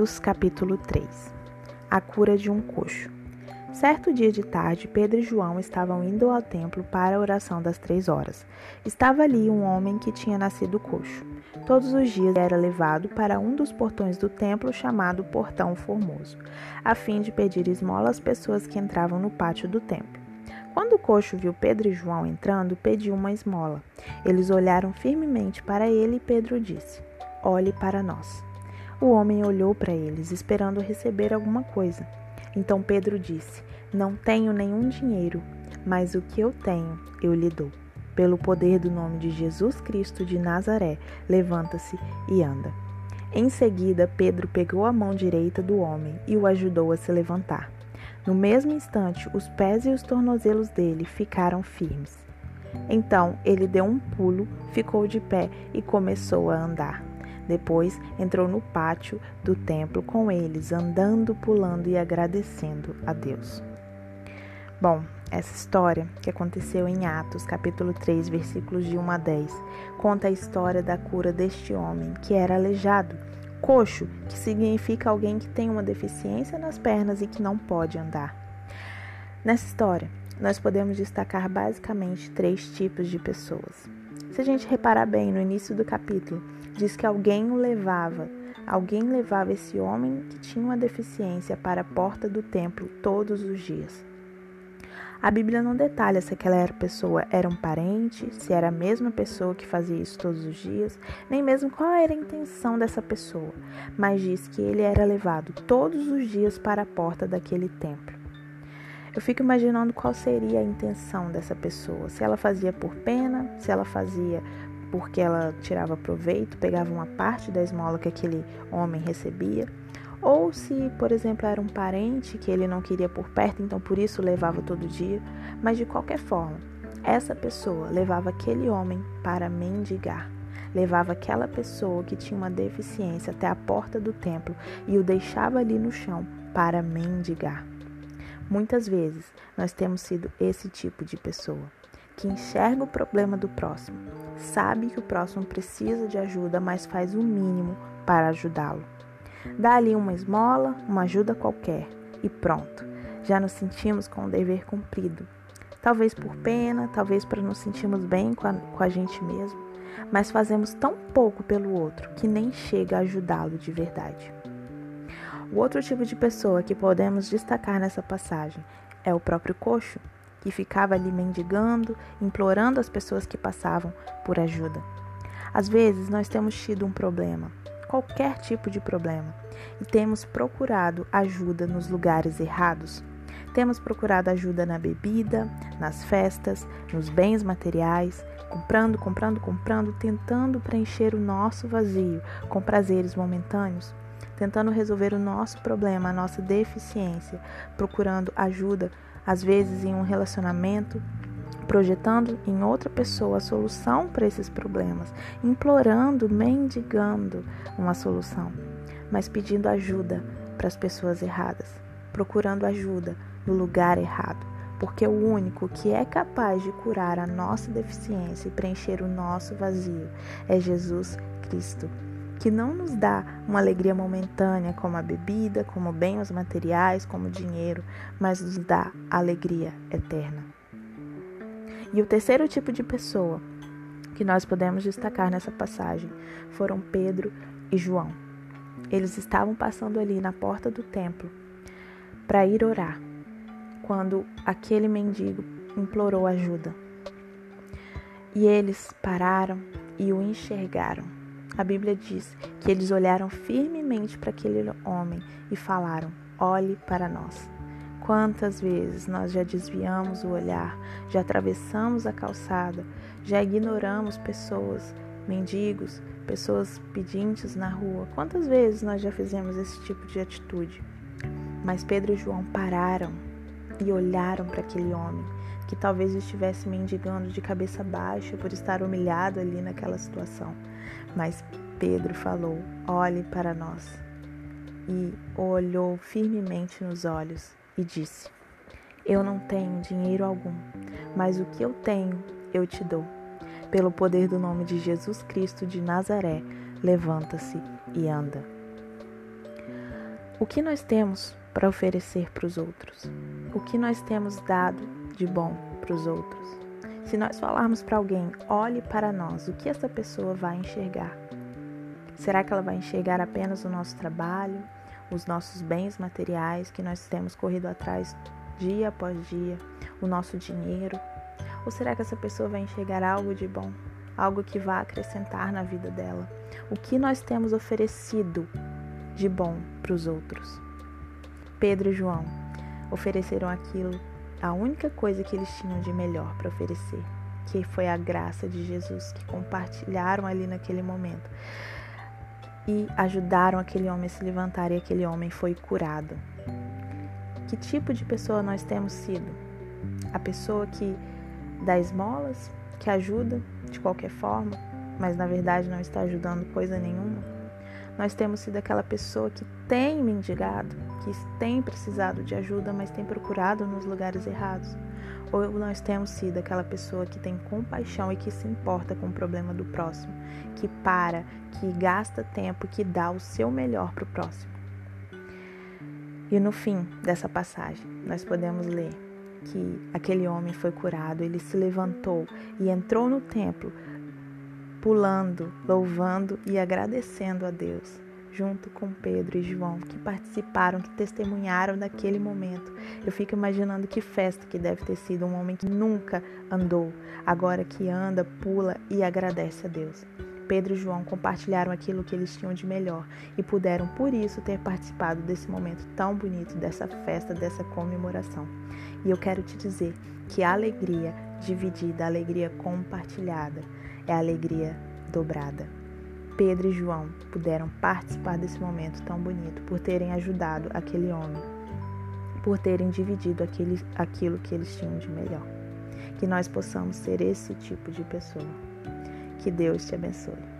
Atos, capítulo 3 A cura de um coxo. Certo dia de tarde, Pedro e João estavam indo ao templo para a oração das três horas. Estava ali um homem que tinha nascido coxo. Todos os dias era levado para um dos portões do templo chamado Portão Formoso, a fim de pedir esmola às pessoas que entravam no pátio do templo. Quando o coxo viu Pedro e João entrando, pediu uma esmola. Eles olharam firmemente para ele e Pedro disse: Olhe para nós. O homem olhou para eles, esperando receber alguma coisa. Então Pedro disse: Não tenho nenhum dinheiro, mas o que eu tenho eu lhe dou. Pelo poder do nome de Jesus Cristo de Nazaré, levanta-se e anda. Em seguida, Pedro pegou a mão direita do homem e o ajudou a se levantar. No mesmo instante, os pés e os tornozelos dele ficaram firmes. Então ele deu um pulo, ficou de pé e começou a andar. Depois entrou no pátio do templo com eles, andando, pulando e agradecendo a Deus. Bom, essa história, que aconteceu em Atos, capítulo 3, versículos de 1 a 10, conta a história da cura deste homem que era aleijado, coxo, que significa alguém que tem uma deficiência nas pernas e que não pode andar. Nessa história, nós podemos destacar basicamente três tipos de pessoas. Se a gente reparar bem no início do capítulo, diz que alguém o levava, alguém levava esse homem que tinha uma deficiência para a porta do templo todos os dias. A Bíblia não detalha se aquela pessoa era um parente, se era a mesma pessoa que fazia isso todos os dias, nem mesmo qual era a intenção dessa pessoa, mas diz que ele era levado todos os dias para a porta daquele templo. Eu fico imaginando qual seria a intenção dessa pessoa. Se ela fazia por pena, se ela fazia porque ela tirava proveito, pegava uma parte da esmola que aquele homem recebia, ou se, por exemplo, era um parente que ele não queria por perto, então por isso levava todo dia, mas de qualquer forma, essa pessoa levava aquele homem para mendigar. Levava aquela pessoa que tinha uma deficiência até a porta do templo e o deixava ali no chão para mendigar. Muitas vezes nós temos sido esse tipo de pessoa que enxerga o problema do próximo, sabe que o próximo precisa de ajuda, mas faz o mínimo para ajudá-lo. Dá ali uma esmola, uma ajuda qualquer e pronto, já nos sentimos com o dever cumprido. Talvez por pena, talvez para nos sentirmos bem com a, com a gente mesmo, mas fazemos tão pouco pelo outro que nem chega a ajudá-lo de verdade. O outro tipo de pessoa que podemos destacar nessa passagem é o próprio coxo que ficava ali mendigando, implorando as pessoas que passavam por ajuda. Às vezes nós temos tido um problema, qualquer tipo de problema, e temos procurado ajuda nos lugares errados. Temos procurado ajuda na bebida, nas festas, nos bens materiais, comprando, comprando, comprando, tentando preencher o nosso vazio com prazeres momentâneos, tentando resolver o nosso problema, a nossa deficiência, procurando ajuda às vezes em um relacionamento, projetando em outra pessoa a solução para esses problemas, implorando, mendigando uma solução, mas pedindo ajuda para as pessoas erradas, procurando ajuda no lugar errado, porque o único que é capaz de curar a nossa deficiência e preencher o nosso vazio é Jesus Cristo que não nos dá uma alegria momentânea como a bebida, como bens materiais, como dinheiro, mas nos dá alegria eterna. E o terceiro tipo de pessoa que nós podemos destacar nessa passagem foram Pedro e João. Eles estavam passando ali na porta do templo para ir orar, quando aquele mendigo implorou ajuda. E eles pararam e o enxergaram a Bíblia diz que eles olharam firmemente para aquele homem e falaram: Olhe para nós. Quantas vezes nós já desviamos o olhar, já atravessamos a calçada, já ignoramos pessoas, mendigos, pessoas pedintes na rua? Quantas vezes nós já fizemos esse tipo de atitude? Mas Pedro e João pararam e olharam para aquele homem que talvez estivesse mendigando de cabeça baixa por estar humilhado ali naquela situação. Mas Pedro falou: Olhe para nós. E olhou firmemente nos olhos e disse: Eu não tenho dinheiro algum, mas o que eu tenho eu te dou. Pelo poder do nome de Jesus Cristo de Nazaré, levanta-se e anda. O que nós temos para oferecer para os outros? O que nós temos dado de bom para os outros? Se nós falarmos para alguém, olhe para nós, o que essa pessoa vai enxergar? Será que ela vai enxergar apenas o nosso trabalho, os nossos bens materiais que nós temos corrido atrás dia após dia, o nosso dinheiro? Ou será que essa pessoa vai enxergar algo de bom, algo que vá acrescentar na vida dela? O que nós temos oferecido de bom para os outros? Pedro e João ofereceram aquilo, a única coisa que eles tinham de melhor para oferecer, que foi a graça de Jesus, que compartilharam ali naquele momento e ajudaram aquele homem a se levantar e aquele homem foi curado. Que tipo de pessoa nós temos sido? A pessoa que dá esmolas, que ajuda de qualquer forma, mas na verdade não está ajudando coisa nenhuma? Nós temos sido aquela pessoa que tem mendigado, que tem precisado de ajuda, mas tem procurado nos lugares errados. Ou nós temos sido aquela pessoa que tem compaixão e que se importa com o problema do próximo, que para, que gasta tempo, que dá o seu melhor para o próximo. E no fim dessa passagem, nós podemos ler que aquele homem foi curado, ele se levantou e entrou no templo, pulando, louvando e agradecendo a Deus junto com Pedro e João, que participaram, que testemunharam daquele momento. Eu fico imaginando que festa que deve ter sido um homem que nunca andou, agora que anda, pula e agradece a Deus. Pedro e João compartilharam aquilo que eles tinham de melhor e puderam, por isso, ter participado desse momento tão bonito, dessa festa, dessa comemoração. E eu quero te dizer que a alegria dividida, a alegria compartilhada, é a alegria dobrada. Pedro e João puderam participar desse momento tão bonito por terem ajudado aquele homem, por terem dividido aquele, aquilo que eles tinham de melhor. Que nós possamos ser esse tipo de pessoa. Que Deus te abençoe.